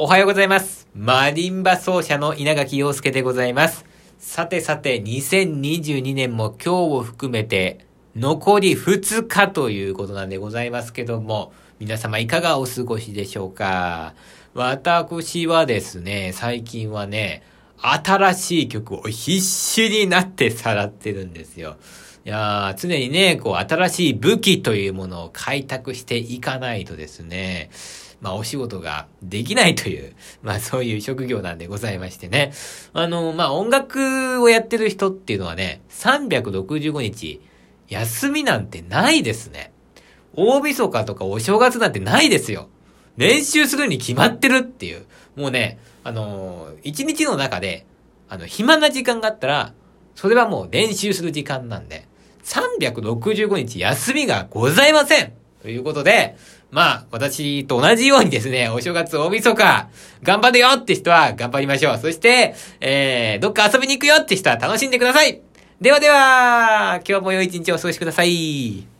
おはようございます。マリンバ奏者の稲垣陽介でございます。さてさて、2022年も今日を含めて、残り2日ということなんでございますけども、皆様いかがお過ごしでしょうか私はですね、最近はね、新しい曲を必死になってさらってるんですよ。いや、常にね、こう、新しい武器というものを開拓していかないとですね、まあ、お仕事ができないという、まあ、そういう職業なんでございましてね。あの、まあ、音楽をやってる人っていうのはね、365日、休みなんてないですね。大晦日とかお正月なんてないですよ。練習するに決まってるっていう。もうね、あのー一日の中で、あの、暇な時間があったら、それはもう練習する時間なんで、365日休みがございませんということで、まあ、私と同じようにですね、お正月大晦日、頑張るよって人は頑張りましょう。そして、えー、どっか遊びに行くよって人は楽しんでくださいではでは、今日も良い一日をお過ごしください。